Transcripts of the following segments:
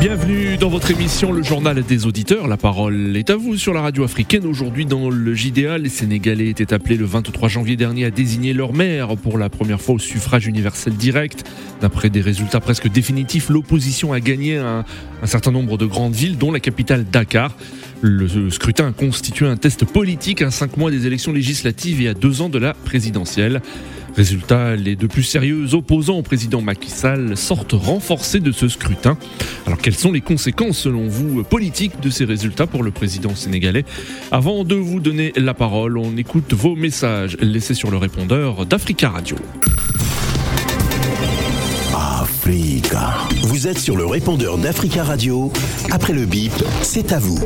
Bienvenue dans votre émission Le Journal des Auditeurs. La parole est à vous sur la radio africaine. Aujourd'hui, dans le JDA, les Sénégalais étaient appelés le 23 janvier dernier à désigner leur maire pour la première fois au suffrage universel direct. D'après des résultats presque définitifs, l'opposition a gagné un, certain nombre de grandes villes, dont la capitale Dakar. Le scrutin a constitué un test politique à cinq mois des élections législatives et à deux ans de la présidentielle. Résultat, les deux plus sérieux opposants au président Macky Sall sortent renforcés de ce scrutin. Alors quelles sont les conséquences selon vous politiques de ces résultats pour le président sénégalais? Avant de vous donner la parole, on écoute vos messages laissés sur le répondeur d'Africa Radio. Africa. Vous êtes sur le répondeur d'Africa Radio. Après le bip, c'est à vous.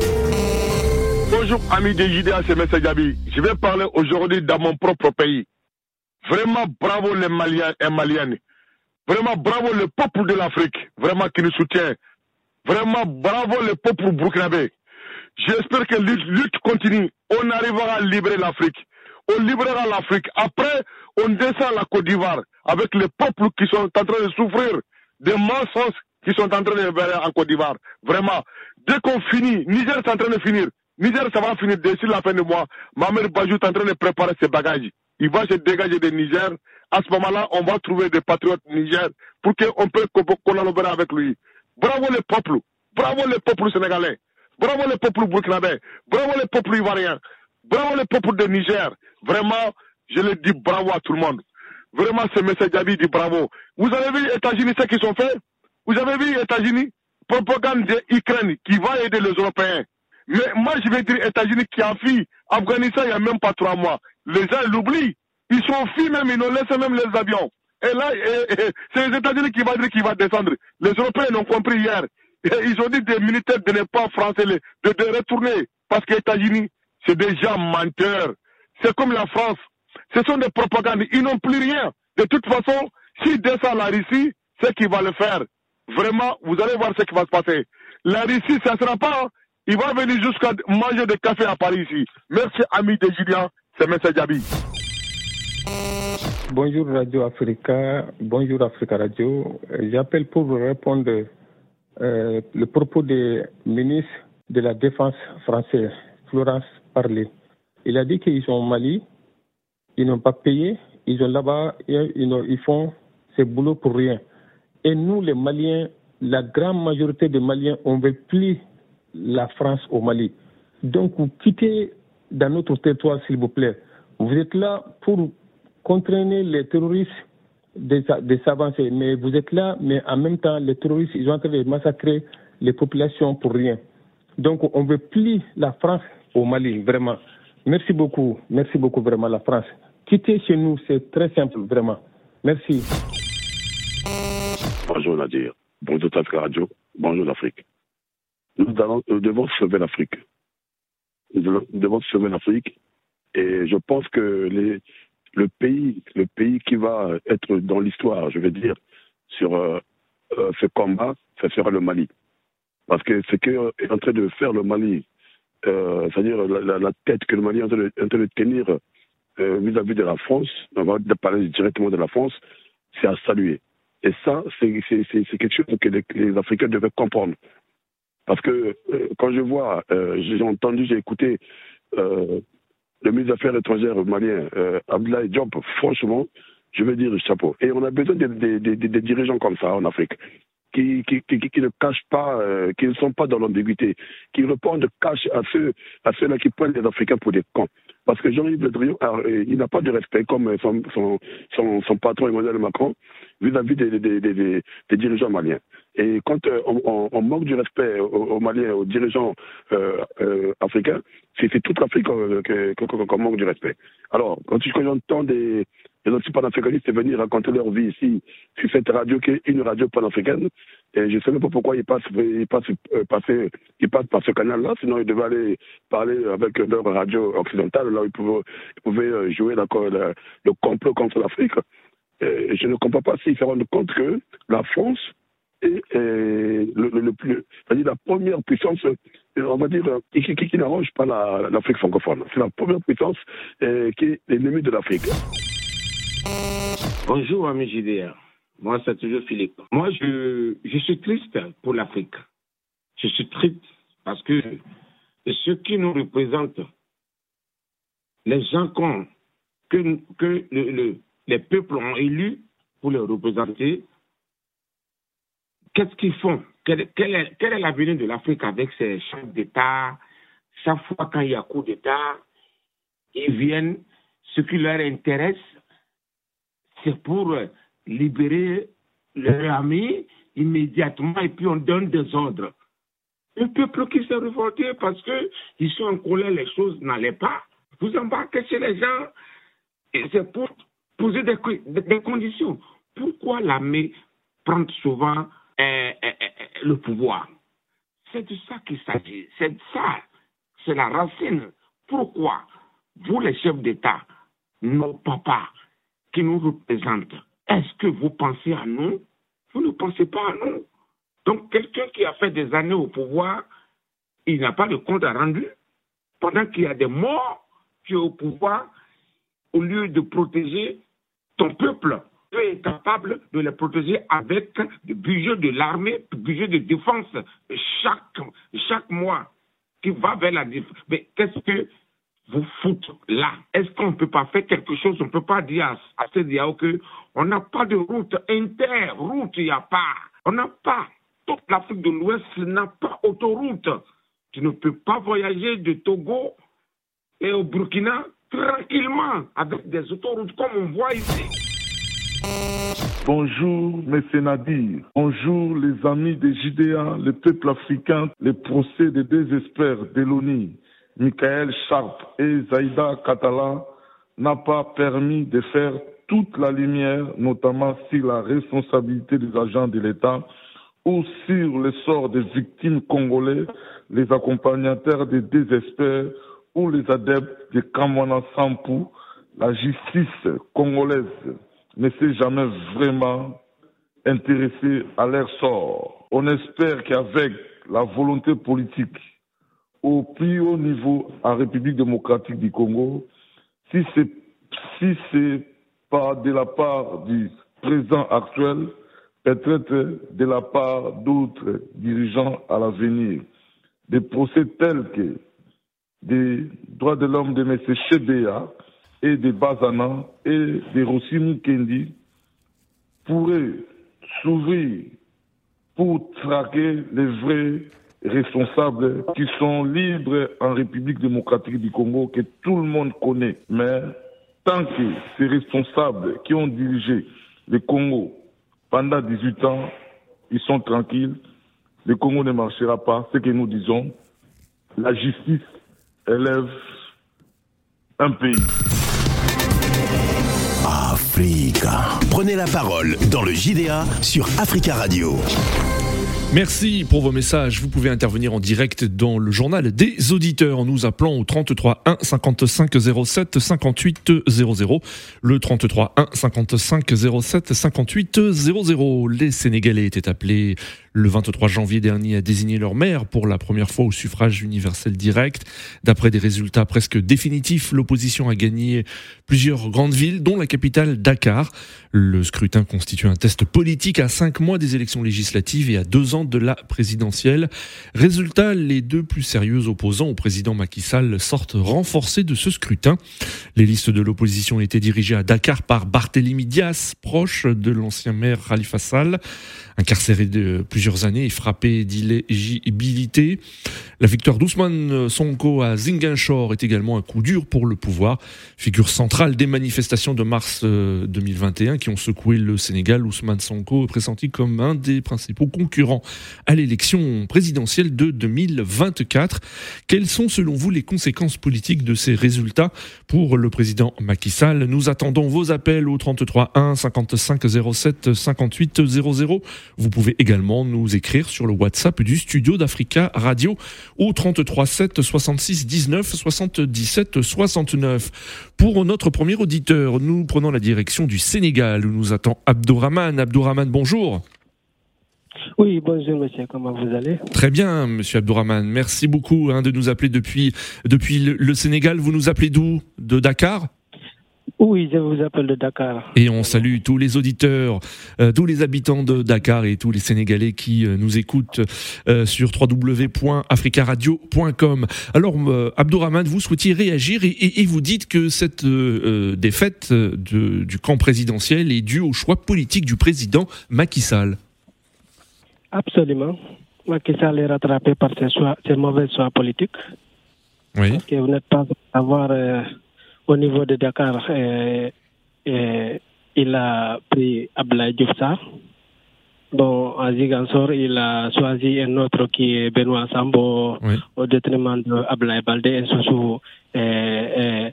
Bonjour amis des JDA, c'est M. Gabi. Je vais parler aujourd'hui dans mon propre pays. Vraiment bravo les Maliens et Maliennes. Vraiment bravo le peuple de l'Afrique, vraiment qui nous soutient. Vraiment bravo le peuple burkinabé. J'espère que la lutte continue. On arrivera à libérer l'Afrique. On libérera l'Afrique. Après, on descend la Côte d'Ivoire avec les peuples qui sont en train de souffrir des mensonges qui sont en train de faire en Côte d'Ivoire. Vraiment, dès qu'on finit, Niger est en train de finir. Niger, ça va finir d'ici la fin du mois. Mamer Bajou est en train de préparer ses bagages il va se dégager de Niger. À ce moment-là, on va trouver des patriotes Niger pour qu'on puisse collaborer avec lui. Bravo les peuples, bravo les peuples sénégalais, bravo les peuples burkinabés, bravo les peuples ivoiriens, bravo les peuples de Niger. Vraiment, je le dis bravo à tout le monde. Vraiment, ce message Diaby dit bravo. Vous avez vu les États-Unis ce qu'ils sont faits Vous avez vu les États-Unis? Propagande d'Ukraine qui va aider les Européens. Mais moi, je vais dire États-Unis qui a fui Afghanistan il n'y a même pas trois mois. Les gens l'oublient. Ils sont fui même, ils nous laissent même les avions. Et là, c'est les États-Unis qui vont dire qu'il va descendre. Les Européens l'ont compris hier. ils ont dit des militaires de ne pas français, de, de retourner. Parce que les États-Unis, c'est des gens menteurs. C'est comme la France. Ce sont des propagandes. Ils n'ont plus rien. De toute façon, s'ils descendent la Russie, c'est qui va le faire. Vraiment, vous allez voir ce qui va se passer. La Russie, ça ne sera pas. Il va venir jusqu'à manger des cafés à Paris ici. Merci, amis des Juliens. C'est M. Diaby. Bonjour Radio Africa, bonjour Africa Radio. J'appelle pour répondre euh, le propos du ministre de la Défense français, Florence Parlé. Il a dit qu'ils sont au Mali, ils n'ont pas payé, ils sont là-bas, ils, ils font ce boulot pour rien. Et nous, les Maliens, la grande majorité des Maliens, on ne veut plus la France au Mali. Donc, vous quittez dans notre territoire, s'il vous plaît. Vous êtes là pour contraindre les terroristes de, s'avancer, mais vous êtes là, mais en même temps, les terroristes, ils sont en train de massacrer les populations pour rien. Donc, on veut plus la France au Mali, vraiment. Merci beaucoup, merci beaucoup, vraiment, la France. Quitter chez nous, c'est très simple, vraiment. Merci. Bonjour Nadir, bonjour Tafka Radio, bonjour l'Afrique. Nous, nous devons sauver l'Afrique nous devons sauver l'Afrique. Et je pense que le pays, le pays qui va être dans l'histoire, je veux dire, sur euh, euh, ce combat, ce sera le Mali. Parce que ce qu'est en train de faire le Mali, euh, c'est-à-dire la, tête que le Mali est en train de, tenir vis-à-vis de la France, on va parler directement de la France, c'est à saluer. Et ça, c'est quelque chose que les Africains devaient comprendre. Parce que euh, quand je vois, euh, j'ai entendu, j'ai écouté euh, le ministre des Affaires étrangères malien, Abdoulaye Diop, franchement, je veux dire chapeau. Et on a besoin des de, dirigeants comme ça en Afrique. Qui, qui, qui, ne cachent pas, qui ne sont pas dans l'ambiguïté, qui répondent cash à ceux, à ceux-là qui prennent les Africains pour des cons. Parce que Jean-Yves Le Drian, il n'a pas de respect comme son, son, son, son patron Emmanuel Macron vis-à-vis des, des, des, des, dirigeants maliens. Et quand euh, on, on, manque du respect aux, Maliens, aux dirigeants euh, euh, africains, c'est toute l'Afrique qu'on manque du respect. Alors, quand, j'entends des, des anti-panafricanistes venir raconter leur vie ici, sur cette radio qui est une radio panafricaine, et je ne sais même pas pourquoi ils passent, passent par ce canal-là, sinon ils devaient aller parler avec leur radio occidentale, là où ils pouvaient, pouvaient jouer le, le complot contre l'Afrique. je ne comprends pas s'ils se rendent compte que la France est, la première puissance, on va dire, qui n'arrange pas l'Afrique francophone. C'est la première puissance qui est l'ennemi de l'Afrique. Bonjour, ami JDR. Moi, c'est toujours Philippe. Moi, je, je suis triste pour l'Afrique. Je suis triste parce que ceux qui nous représentent, les gens que, que le, les peuples ont élus pour les représenter, qu'est-ce qu'ils font? Quel, quel, est, quel est l'avenir de l'Afrique avec ces chefs d'État? Chaque fois quand il y a coup d'État, ils viennent, ce qui leur intéresse, c'est pour libérer leur ami immédiatement et puis on donne des ordres. Le peuple qui s'est révolté parce qu'ils sont en colère, les choses n'allaient pas. Vous embarquez chez les gens et c'est pour poser des, conditions. Pourquoi l'armée prend souvent euh, euh, euh, le pouvoir? C'est de ça qu'il s'agit. C'est ça. C'est la racine. Pourquoi vous, les chefs d'État, nos papas qui nous représentent, est-ce que vous pensez à nous? Vous ne pensez pas à nous. Donc, quelqu'un qui a fait des années au pouvoir, il n'a pas de compte à rendre. Pendant qu'il y a des morts qui sont au pouvoir, au lieu de protéger ton peuple, tu es capable de les protéger avec le budget de l'armée, le budget de défense chaque, chaque mois qui va vers la défense. Mais qu'est-ce que vous foutez là Est-ce qu'on ne peut pas faire quelque chose? On ne peut pas dire à, ces diaos qu'on n'a pas de route inter, route, il n'y a pas. On n'a pas. Toute l'Afrique de l'Ouest n'a pas autoroute. Tu ne peux pas voyager de Togo et au Burkina tranquillement avec des autoroutes comme on voit ici. Bonjour, mes Nadir. Bonjour, les amis des JDA, le peuple africain, les procès de désespoir d'Eloni, Michael Sharp et Zaïda Katala n'a pas permis de faire toute la lumière, notamment sur la responsabilité des agents de l'État ou sur le sort des victimes congolais, les accompagnateurs des désespoirs ou les adeptes de Kamwana Sampou, la justice congolaise ne s'est jamais vraiment intéressée à leur sort. On espère qu'avec la volonté politique au plus haut niveau en République démocratique du Congo, si c'est si pas de la part du président actuel, peut-être de la part d'autres dirigeants à l'avenir, des procès tels que des droits de l'homme de M. Chebea et de Bazana et de Rossi Kendi pourraient s'ouvrir pour traquer les vrais responsables qui sont libres en République démocratique du Congo, que tout le monde connaît. Mais tant que ces responsables qui ont dirigé le Congo pendant 18 ans, ils sont tranquilles, le Congo ne marchera pas. Ce que nous disons, la justice élève un pays. Africa. Prenez la parole dans le JDA sur Africa Radio. Merci pour vos messages. Vous pouvez intervenir en direct dans le journal des auditeurs en nous appelant au 33 1 55 07 58 00. Le 33 1 55 07 58 00. Les Sénégalais étaient appelés le 23 janvier dernier à désigner leur maire pour la première fois au suffrage universel direct. D'après des résultats presque définitifs, l'opposition a gagné plusieurs grandes villes, dont la capitale Dakar. Le scrutin constitue un test politique à cinq mois des élections législatives et à deux ans de la présidentielle. Résultat, les deux plus sérieux opposants au président Macky Sall sortent renforcés de ce scrutin. Les listes de l'opposition étaient dirigées à Dakar par Barthélémy Dias, proche de l'ancien maire Khalifa Sall incarcéré de plusieurs années et frappé d'illégibilité. La victoire d'Ousmane Sonko à Ziguinchor est également un coup dur pour le pouvoir. Figure centrale des manifestations de mars 2021 euh, qui ont secoué le Sénégal, Ousmane Sonko est pressenti comme un des principaux concurrents à l'élection présidentielle de 2024. Quelles sont selon vous les conséquences politiques de ces résultats pour le président Macky Sall? Nous attendons vos appels au 33 1 55 07 58 00. Vous pouvez également nous écrire sur le WhatsApp du studio d'Africa Radio au 33 7 66 19 77 69. Pour notre premier auditeur, nous prenons la direction du Sénégal où nous attend Abdourahman. Abdourahman, bonjour. Oui, bonjour monsieur, comment vous allez? Très bien, monsieur Abdourahman. Merci beaucoup hein, de nous appeler depuis, depuis le, Sénégal. Vous nous appelez d'où? De Dakar? Oui, je vous appelle de Dakar. Et on salue tous les auditeurs, euh, tous les habitants de Dakar et tous les Sénégalais qui euh, nous écoutent euh, sur www.africaradio.com. Alors, Abdourahmane, vous souhaitiez réagir et, vous dites que cette défaite du camp présidentiel est due au choix politique du président Macky Sall. Absolument. Macky Sall est rattrapé par ses, choix, ses mauvais choix politiques. Oui. Parce que vous n'êtes pas avoir au niveau de Dakar, euh, euh, il a pris Ablaï Djoufsa. Bon, à Zigansor, il a choisi un autre qui est Benoît Sambo au détriment de Ablaï Baldé, un sous euh,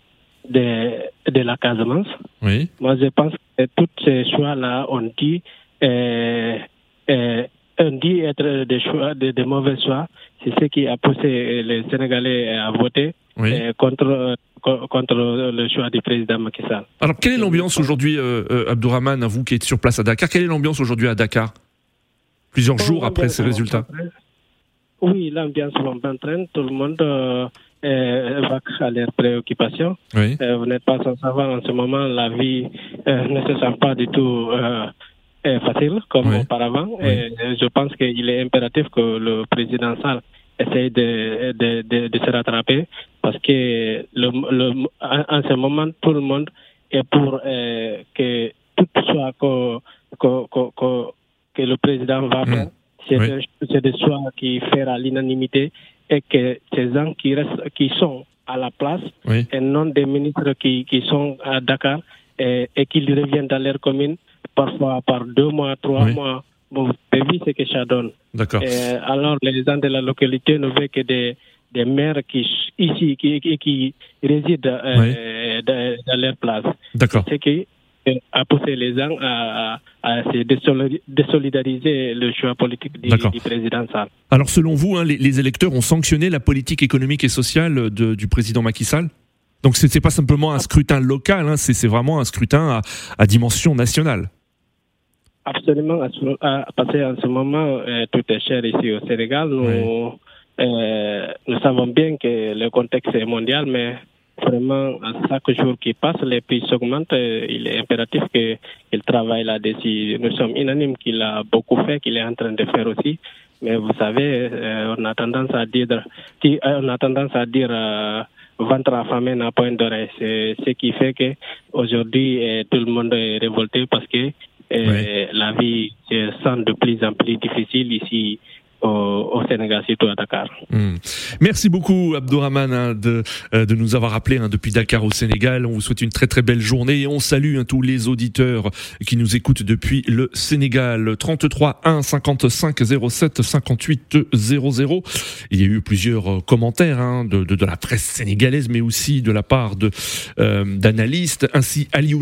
de, de la Casamance. Oui. Moi, je pense que tous ces choix-là ont dit, on dit être des choix, des, mauvais choix. C'est ce qui a poussé les Sénégalais à voter contre contre le choix du président Macky Sall. Alors, quelle est l'ambiance aujourd'hui, euh, euh, Abdourahmane, à vous qui êtes sur place à Dakar? Quelle est l'ambiance aujourd'hui à Dakar? Plusieurs jours après ces résultats Oui, l'ambiance train. Tout le monde euh, va à leurs préoccupations. Oui. vous n'êtes pas sans savoir, en ce moment, la vie ne se sent pas du tout facile comme auparavant. Et je pense qu'il est impératif que le président Sall essaye de, de, de, se rattraper parce que le, le, en ce moment, tout le monde est pour euh, que tout soit que, que, que, que le président va mmh. faire. C'est des choix qui fera l'unanimité et que ces gens qui, restent, qui sont à la place et non des ministres qui, qui sont à Dakar et, et qu'ils reviennent dans leur commune parfois par deux mois, trois mois Bon, vous savez ce que ça donne. D'accord. alors, les gens de la localité ne veulent que des, des maires qui, ici, qui, qui, résident euh, dans, leur place. D'accord. C'est qui a poussé les gens à, à, se désolidariser le choix politique du, du président Sall. Alors, selon vous, hein, les, électeurs ont sanctionné la politique économique et sociale de, du président Macky Sall? Donc ce n'est pas simplement un scrutin local, hein, c'est vraiment un scrutin à, à dimension nationale. Absolument, parce qu'en ce moment, euh, tout est cher ici au Sénégal. Nous, euh, nous savons bien que le contexte est mondial, mais vraiment, à chaque jour qui passe, les prix s'augmentent. Euh, il est impératif qu'il travaille là-dessus. Nous sommes unanimes qu'il a beaucoup fait, qu'il est en train de faire aussi. Mais vous savez, on a tendance à dire, on a tendance à dire ventre affamé n'a point d'oreille. C'est ce qui fait que aujourd'hui tout le monde est révolté parce que la vie se sent de plus en plus difficile ici au, Sénégal, surtout à Dakar. Hmm. Merci beaucoup, Abdourahman, hein, de, euh, de nous avoir appelé hein, depuis Dakar au Sénégal. On vous souhaite une très très belle journée et on salue hein, tous les auditeurs qui nous écoutent depuis le Sénégal. 33 1 55 07 58 00. Il y a eu plusieurs euh, commentaires de, de, la presse sénégalaise, mais aussi de la part de euh, d'analystes. Ainsi, Ali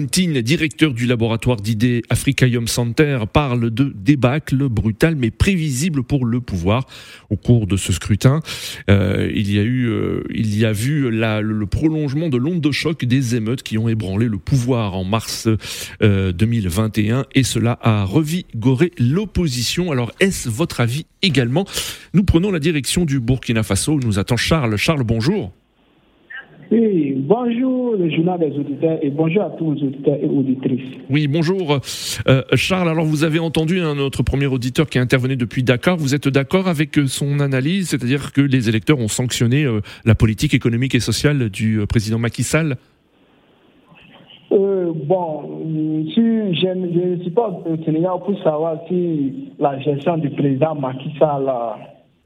directeur du laboratoire d'idées Africaïum Center, parle de débâcle brutal mais prévisible pour le pouvoir au cours de ce scrutin. Euh, il y a eu, euh, il y a vu le, prolongement de l'onde de choc des émeutes qui ont ébranlé le pouvoir en mars 2021 euh, et cela a revigoré l'opposition. Alors est-ce votre avis également? Nous prenons la direction du Burkina Faso nous attend Charles. Charles, bonjour. Oui, bonjour le journal des auditeurs et bonjour à tous les auditeurs et auditrices. Oui, bonjour euh, Charles. Alors vous avez entendu un notre premier auditeur qui est intervenu depuis Dakar. Vous êtes d'accord avec euh, son analyse, c'est-à-dire que les électeurs ont sanctionné euh, la politique économique et sociale du président Macky Sall? Bon, si je, ne suis pas au Sénégal pour savoir si la gestion du président Macky Sall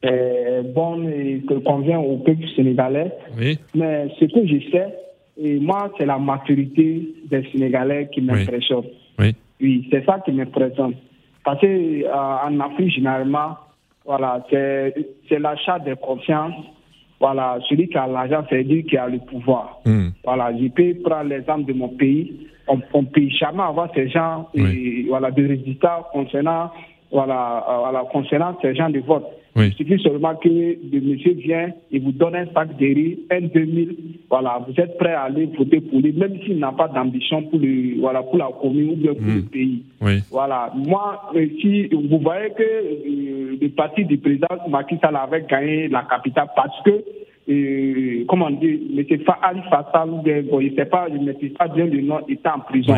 est bonne et que convient au peuple sénégalais. Oui. Mais ce que je sais, et moi, c'est la maturité des Sénégalais qui m'impressionne. Oui. oui. c'est ça qui m'impressionne. Parce qu'en euh, Afrique, généralement, voilà, c'est l'achat de confiance. Voilà, celui qui a l'argent, c'est lui qui a le pouvoir. Hmm. Voilà, je peux prendre l'exemple de mon pays. On ne peut jamais avoir ces gens et, voilà, de résultats concernant, voilà, euh, voilà, concernant ces gens de vote. Il suffit seulement que le monsieur vient et vous donne un sac de riz, un 2000, voilà, vous êtes prêt à aller voter pour lui, même s'il n'a pas d'ambition pour, le, voilà, pour la commune ou bien pour le hmm. pays. Voilà, moi, euh, si vous voyez que euh, le parti du président Macky Sall avait gagné la capitale parce que euh, comment dire, M. Ali Fassal, il ne sait pas, il ne maîtrise pas bien le nom, il était en prison.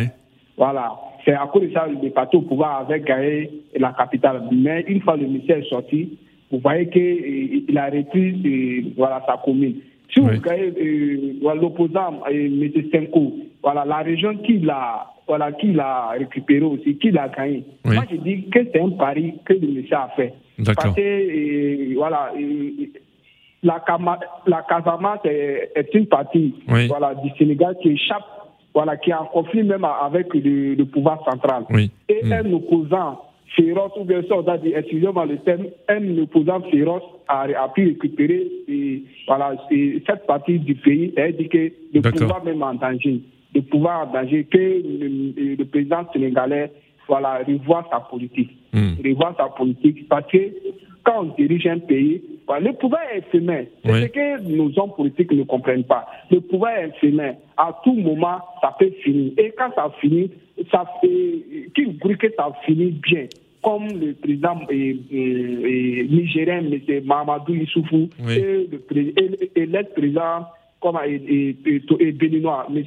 Voilà. C'est à cause de ça le parti au pouvoir avait gagné la capitale. Mais une fois le est sorti, vous voyez qu'il a repris voilà, sa commune. Si vous regardez euh, l'opposant, M. Senko, voilà, la région qu'il a, voilà, qu'il a récupéré aussi, qu'il a gagné. Moi, je dis que c'est un pari que le monsieur a fait. Parce que, euh, voilà, euh, la, la Casamance est, est une partie voilà, du Sénégal qui échappe, voilà, qui est en conflit même avec le, pouvoir central. Et mm. un opposant féroce, ou bien ça, on a dit, excusez-moi le terme, un opposant féroce a, a pu récupérer et, voilà, cette partie du pays, c'est-à-dire que le pouvoir même en danger, le pouvoir en danger, que le, président sénégalais voilà, revoit sa politique. Mm. Revoit sa politique parce que quand on dirige un pays, le pouvoir est éphémère. C'est ce que nos hommes politiques ne comprennent pas. Le pouvoir est éphémère. À tout moment, ça peut finir. Et quand ça finit, ça fait, qui vous que ça finit bien comme le président nigérien, M. Mamadou Issoufou, et l'ex-président comme et, et, béninois, M.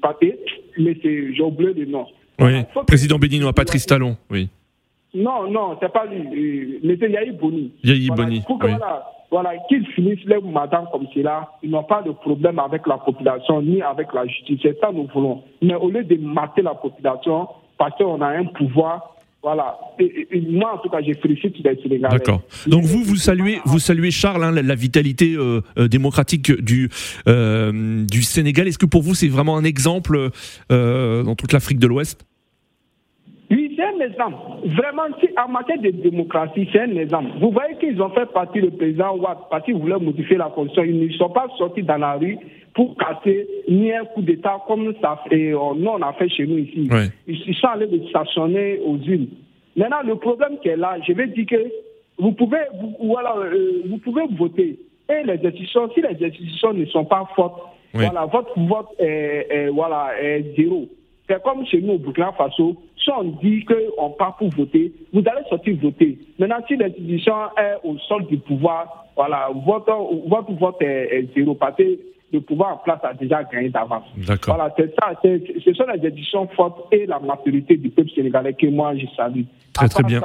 Paté, M. j'ai oublié le nom. Oui, président béninois, Patrice Talon, oui. Non, non, c'est pas lui. M. Yahi Boni. Yahi Boni. Pour que, voilà, voilà qu'ils finissent les matins comme cela, ils n'ont pas de problème avec la population ni avec la justice. C'est ça que nous voulons. Mais au lieu de mater la population, parce qu'on a un pouvoir, voilà. Et, moi, en tout cas, je félicite les Sénégalais. D'accord. Donc vous, vous saluez, vous saluez Charles, hein, la, vitalité euh, euh, démocratique du euh, du Sénégal. Est-ce que pour vous, c'est vraiment un exemple dans toute l'Afrique de l'Ouest? Oui, un exemple. Vraiment, en matière de démocratie, c'est un exemple. Vous voyez qu'ils ont fait partie le président Ouad parce qu'ils voulaient modifier la constitution. Ils ne sont pas sortis dans la rue pour casser ni un coup d'État comme ça et, euh, nous on a fait chez nous ici. Ils, sont allés stationner aux îles. Maintenant, le problème qui est là, je vais dire que vous pouvez, vous, voilà, euh, vous pouvez voter. Et les décisions, si les décisions ne sont pas fortes, voilà, votre vote est, voilà, est zéro. C'est comme chez nous au Burkina Faso, si on dit qu'on part pour voter, vous allez sortir voter. Maintenant, si l'institution est au sol du pouvoir, voilà, votre, votre vote est, est zéro. Parce que le pouvoir en place a déjà gagné d'avance. Voilà, c'est ça. Ce sont les éditions fortes et la maturité du peuple sénégalais que moi je salue. Très, très bien.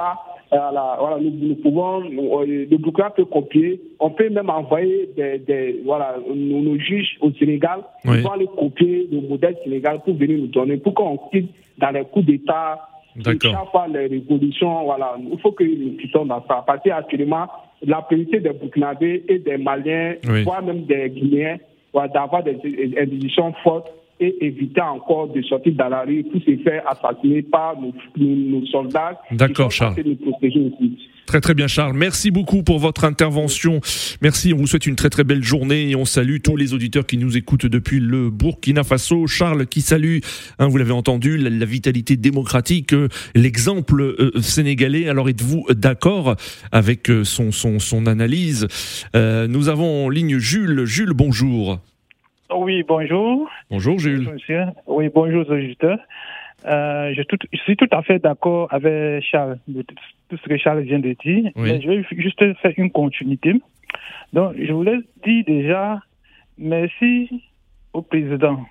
Voilà, nous, pouvons, le Burkina peut copier. On peut même envoyer des, voilà, nos, juges au Sénégal. Oui. Ils aller copier le modèle sénégal pour venir nous donner, pour qu'on quitte dans les coups d'État. Chaque fois les révolutions, voilà, il faut que nous quittions dans ça. Parce qu'actuellement, la priorité des Burkinabés et des Maliens, voire même des Guinéens, d'avoir des institutions fortes et éviter encore de sortir dans la rue pour se faire assassiner par nos, soldats. D'accord, Charles. Très très bien Charles, merci beaucoup pour votre intervention. Merci, on vous souhaite une très très belle journée et on salue tous les auditeurs qui nous écoutent depuis le Burkina Faso. Charles qui salue, hein, vous l'avez entendu, la, vitalité démocratique, euh, l'exemple euh, sénégalais. Alors êtes-vous d'accord avec euh, son, son, son analyse? Nous avons en ligne Jules. Jules, bonjour. Oui, bonjour. Bonjour Jules. Oui, bonjour auditeurs. Euh, je, je, suis tout à fait d'accord avec Charles, tout ce que Charles vient de dire, mais je vais juste faire une continuité. Donc, je voulais dire déjà merci au président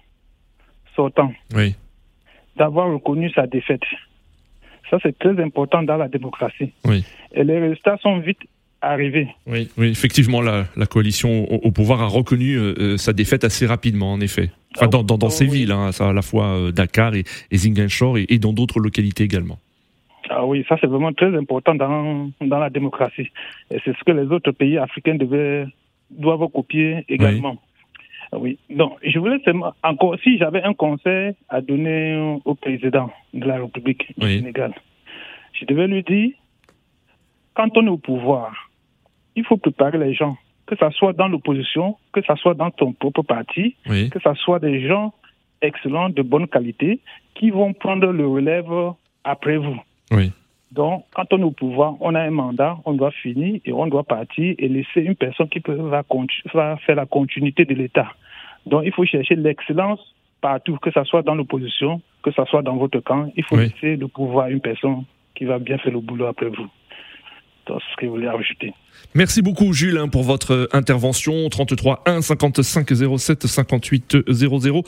sortant d'avoir reconnu sa défaite. Ça, c'est très important dans la démocratie. Et les résultats sont vite arrivés. Oui, oui effectivement, la, la coalition au, pouvoir a reconnu euh, euh, sa défaite assez rapidement, en effet. Enfin, dans, dans, ces villes, hein, à la fois euh, Dakar et, et Ziguinchor et, dans d'autres localités également. Ah oui, ça c'est vraiment très important dans, dans la démocratie. Et c'est ce que les autres pays africains devaient, doivent copier également. Oui. Donc, je voulais encore, si j'avais un conseil à donner au président de la République du Sénégal, je devais lui dire, quand on est au pouvoir, il faut préparer les gens que ce soit dans l'opposition, que ce soit dans ton propre parti, que ce soit des gens excellents, de bonne qualité, qui vont prendre le relève après vous. Donc, quand on est au pouvoir, on a un mandat, on doit finir et on doit partir et laisser une personne qui peut, va, faire la continuité de l'État. Donc, il faut chercher l'excellence partout, que ce soit dans l'opposition, que ce soit dans votre camp. Il faut laisser le pouvoir à une personne qui va bien faire le boulot après vous. ce que je voulais ajouter. Merci beaucoup Jules hein, pour votre intervention 33 1 55 07 58 00.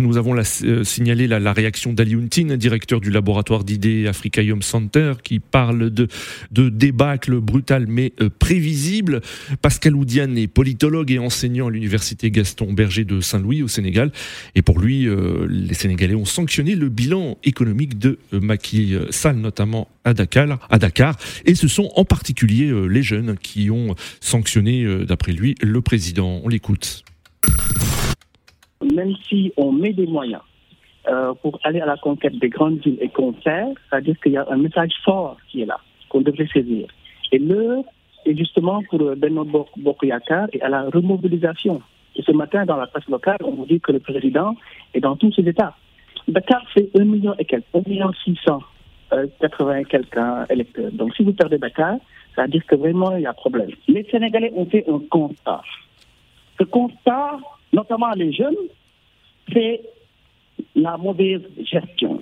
nous avons euh, signalé la, réaction d'Ali Untin, directeur du laboratoire d'idées Africaïum Center, qui parle de, de débâcle brutal mais euh, prévisible. Pascal Oudiane est politologue et enseignant à l'université Gaston Berger de Saint-Louis au Sénégal. Et pour lui, euh, les Sénégalais ont sanctionné le bilan économique de Macky Sall, notamment à Dakar, à Dakar. Et ce sont en particulier les jeunes qui ont sanctionné, euh, d'après lui, le président. On l'écoute. Même si on met des moyens euh, pour aller à la conquête des grandes villes et qu'on sert, c'est-à-dire qu'il y a un message fort qui est là, qu'on devrait saisir. Et l'heure est justement pour Benoît Bokoyakar et à la remobilisation. Et ce matin, dans la presse locale, on vous dit que le président est dans tous ses états. Dakar, c'est 1 million et quelques, 1 million 600 80 et quelques électeurs. Donc si vous perdez Dakar, ça veut dire que vraiment il y a problème. Les Sénégalais ont fait un constat. Ce constat, notamment les jeunes, c'est la mauvaise gestion,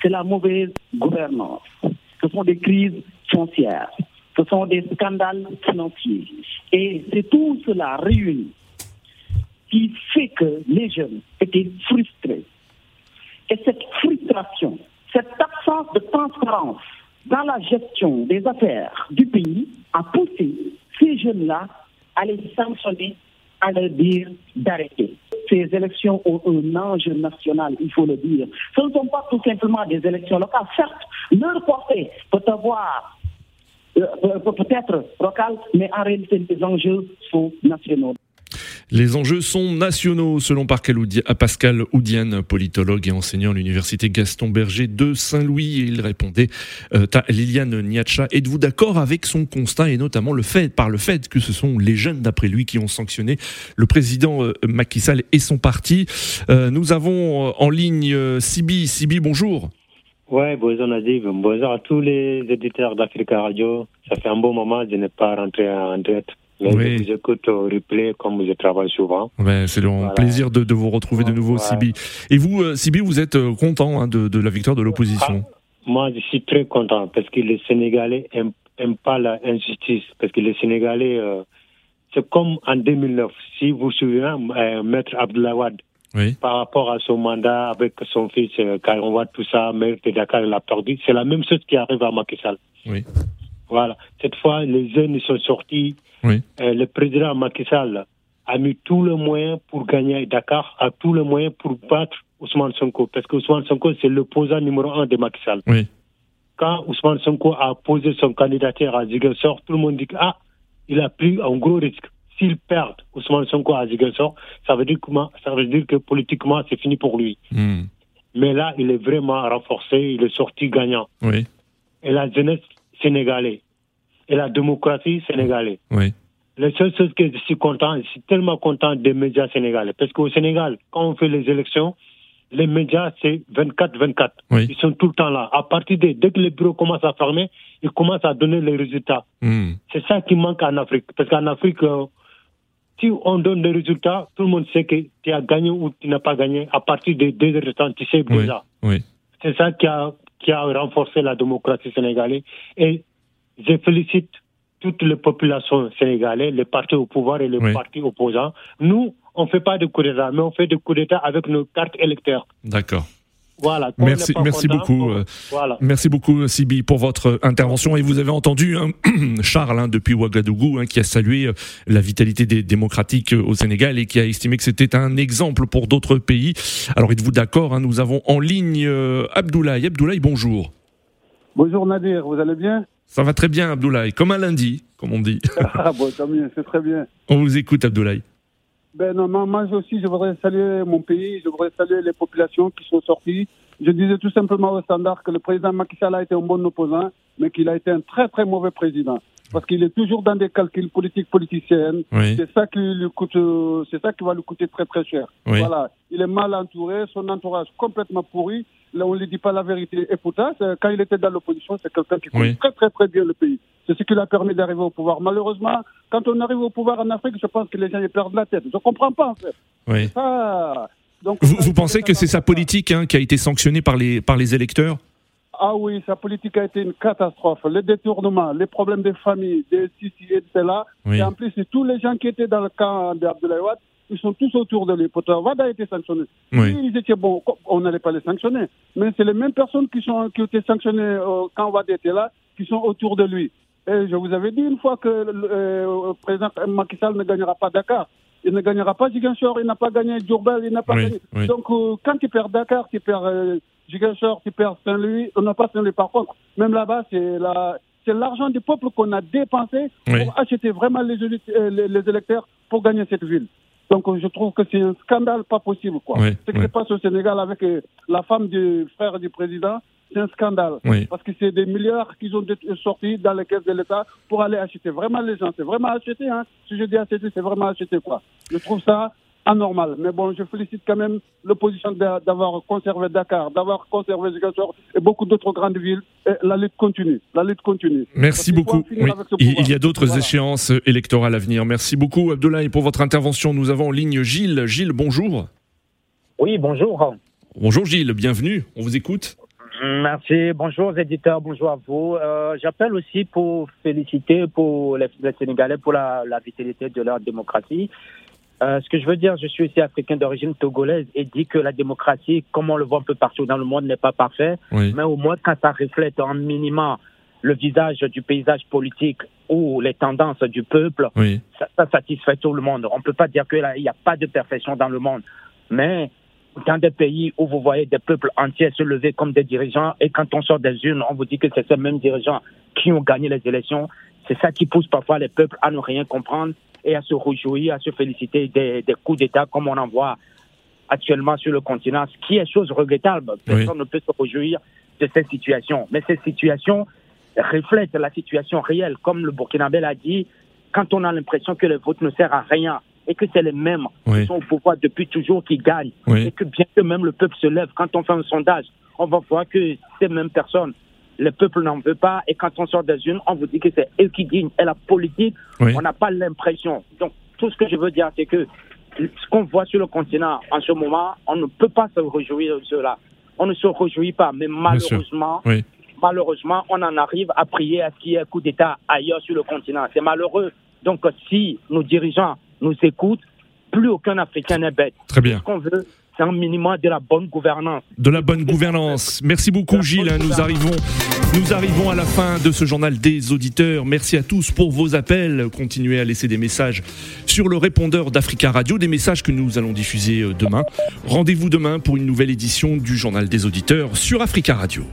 c'est la mauvaise gouvernance, ce sont des crises foncières, ce sont des scandales financiers. Et c'est tout cela réuni qui fait que les jeunes étaient frustrés. Et cette frustration cette absence de transparence dans la gestion des affaires du pays a poussé ces jeunes-là à les sanctionner, à leur dire d'arrêter. Ces élections ont un enjeu national, il faut le dire. Ce ne sont pas tout simplement des élections locales. Certes, leur portée peut avoir euh, peut-être locale, mais en réalité, les enjeux sont nationaux. Les enjeux sont nationaux, selon Pascal Oudiane, politologue et enseignant à l'université Gaston Berger de Saint-Louis. Il répondait euh, Liliane Niacha. Êtes-vous d'accord avec son constat et notamment le fait, par le fait que ce sont les jeunes, d'après lui, qui ont sanctionné le président euh, Macky Sall et son parti? Euh, Nous avons en ligne Sibi. Sibi, bonjour. Ouais, bonjour Nadir, bonjour à tous les éditeurs d'Africa Radio. Ça fait un bon moment, je n'ai pas rentré en direct oui. je vous écoute au replay comme je travaille souvent. c'est un plaisir de, vous retrouver de nouveau, Sibi. Et vous, euh, Sibi, vous êtes euh, content hein, de, la victoire de l'opposition ah, Moi, je suis très content parce que les Sénégalais n'aiment pas l'injustice. Parce que les Sénégalais, euh, c'est comme en 2009. Si vous vous souvenez, Maître Abdoulawad, par rapport à son mandat avec son fils, quand on voit tout ça, Maître de Dakar, il a perdu. C'est la même chose qui arrive à Macky Sall. Oui. Voilà. Cette fois, les jeunes sont sortis oui. Euh, le président Macky Sall a mis tout le moyen pour gagner Dakar, a tout le moyen pour battre Ousmane Sonko, parce que Ousmane Sonko, c'est l'opposant numéro un de Macky Sall. Oui. Quand Ousmane Sonko a posé son candidature à Ziguinchor, tout le monde dit que, ah, il a pris un gros risque. S'il perd Ousmane Sonko à Ziguinchor, ça veut dire, ça veut dire que politiquement, c'est fini pour lui. Hmm. Mais là, il est vraiment renforcé, il est sorti gagnant. Oui. Et la jeunesse sénégalaise, et la démocratie sénégalaise. Oui. La seule chose que je suis content, je suis tellement content des médias sénégalais. Parce qu'au Sénégal, quand on fait les élections, les médias, c'est 24-24. Ils sont tout le temps là. À partir de, dès que les bureaux commencent à fermer, ils commencent à donner les résultats. Hmm. C'est ça qui manque en Afrique. Parce qu'en Afrique, euh, si on donne les résultats, tout le monde sait que tu as gagné ou tu n'as pas gagné. À partir des deux résultats, tu sais déjà. Oui. C'est ça qui a, qui a renforcé la démocratie sénégalaise. Et je félicite toutes les populations sénégalaises, les partis au pouvoir et les partis opposants. Nous, on ne fait pas de coup d'État, mais on fait des coups d'État avec nos cartes électeurs. D'accord. Voilà, merci, merci beaucoup, euh, merci beaucoup Sibi pour votre intervention. Et vous avez entendu hein, Charles hein, depuis Ouagadougou hein, qui a salué euh, la vitalité des démocratiques euh, au Sénégal et qui a estimé que c'était un exemple pour d'autres pays. Alors êtes-vous d'accord Nous avons en ligne Abdoulaye. Abdoulaye, bonjour. Bonjour Nadir, vous allez bien? Ça va très bien, Abdoulaye, comme un lundi, comme on dit. Ah bon, c'est très bien. On vous écoute, Abdoulaye. Ben non, moi aussi, je voudrais saluer mon pays, je voudrais saluer les populations qui sont sorties. Je disais tout simplement au standard que le président Macky Sall a été un bon opposant, mais qu'il a été un très très mauvais président parce qu'il est toujours dans des calculs politiques politiciennes. C'est ça qui lui coûte, c'est ça qui va lui coûter très très cher. Voilà, il est mal entouré, son entourage complètement pourri. Là, on ne lui dit pas la vérité. Et pourtant, quand il était dans l'opposition, c'est quelqu'un qui connaît très très très bien le pays. C'est ce qui lui a permis d'arriver au pouvoir. Malheureusement, quand on arrive au pouvoir en Afrique, je pense que les gens y perdent la tête. Je comprends pas en fait. Donc, vous, pensez que c'est sa politique hein, qui a été sanctionnée par les par les électeurs? Ah oui, sa politique a été une catastrophe. Les détournements, les problèmes des familles, des ceci et cela. Et en plus, tous les gens qui étaient dans le camp d'Abdoulaye Wade, ils sont tous autour de lui. Pourtant, Wade a été sanctionné. Oui. Ils étaient bons, on n'allait pas les sanctionner. Mais c'est les mêmes personnes qui, sont, qui ont été sanctionnées euh, quand Wade était là, qui sont autour de lui. Et je vous avais dit une fois que euh, le président Macky Sall ne gagnera pas Dakar. Il ne gagnera pas Ziguinchor, il n'a pas gagné Djourbel, il n'a pas gagné. Donc, euh, quand tu perds Dakar, tu perds euh, tu perds Saint-Louis, on n'a pas Saint-Louis par contre. Même là-bas, c'est la, c'est l'argent du peuple qu'on a dépensé pour acheter vraiment les, les, électeurs pour gagner cette ville. Donc je trouve que c'est un scandale pas possible. Quoi. Ce qui se passe au Sénégal avec la femme du frère du président, c'est un scandale. Parce que c'est des milliards qu'ils ont sortis dans les caisses de l'État pour aller acheter. Vraiment, les gens, c'est vraiment acheter. Hein. Si je dis acheter, c'est vraiment acheter. Quoi. Je trouve ça anormal. Mais bon, je félicite quand même l'opposition d'avoir conservé Dakar, d'avoir conservé Ziguinchor et beaucoup d'autres grandes villes. Et la lutte continue. La lutte continue. Merci beaucoup. Il y a d'autres échéances électorales à venir. Merci beaucoup, Abdoulaye, pour votre intervention. Nous avons en ligne Gilles. Gilles, bonjour. Oui, bonjour. Bonjour Gilles, bienvenue. On vous écoute. Merci. Bonjour éditeurs, bonjour à vous. Euh, j'appelle aussi pour féliciter pour les, Sénégalais pour la, vitalité de leur démocratie. Euh, ce que je veux dire, je suis aussi africain d'origine togolaise et dis que la démocratie, comme on le voit un peu partout dans le monde, n'est pas parfait. Mais au moins, quand ça reflète en minimum le visage du paysage politique ou les tendances du peuple, ça, ça, satisfait tout le monde. On ne peut pas dire qu'il n'y a pas de perfection dans le monde. Mais dans des pays où vous voyez des peuples entiers se lever comme des dirigeants et quand on sort des urnes, on vous dit que c'est ces mêmes dirigeants qui ont gagné les élections. C'est ça qui pousse parfois les peuples à ne rien comprendre et à se réjouir, à se féliciter des, coups d'État comme on en voit actuellement sur le continent, ce qui est chose regrettable. Personne ne peut se réjouir de cette situation. Mais cette situation reflète la situation réelle. Comme le Burkinabé l'a dit, quand on a l'impression que le vote ne sert à rien, et que c'est les mêmes qui sont au pouvoir depuis toujours qui gagnent. Et que bien que même le peuple se lève, quand on fait un sondage, on va voir que ces mêmes personnes, le peuple n'en veut pas. Et quand on sort des unes, on vous dit que c'est eux qui gagnent. Et la politique, on n'a pas l'impression. Donc, tout ce que je veux dire, c'est que ce qu'on voit sur le continent en ce moment, on ne peut pas se réjouir de cela. On ne se réjouit pas, mais malheureusement, malheureusement, on en arrive à prier à ce qu'il y ait un coup d'État ailleurs sur le continent. C'est malheureux. Donc, si nos dirigeants nous écoutent, plus aucun Africain n'est bête. Très bien. Ce qu'on veut, c'est un minimum de la bonne gouvernance. De la bonne gouvernance. Merci beaucoup, Gilles. Nous arrivons, nous arrivons à la fin de ce journal des auditeurs. Merci à tous pour vos appels. Continuez à laisser des messages sur le répondeur d'Africa Radio, des messages que nous allons diffuser euh, demain. Rendez-vous demain pour une nouvelle édition du journal des auditeurs sur Africa Radio.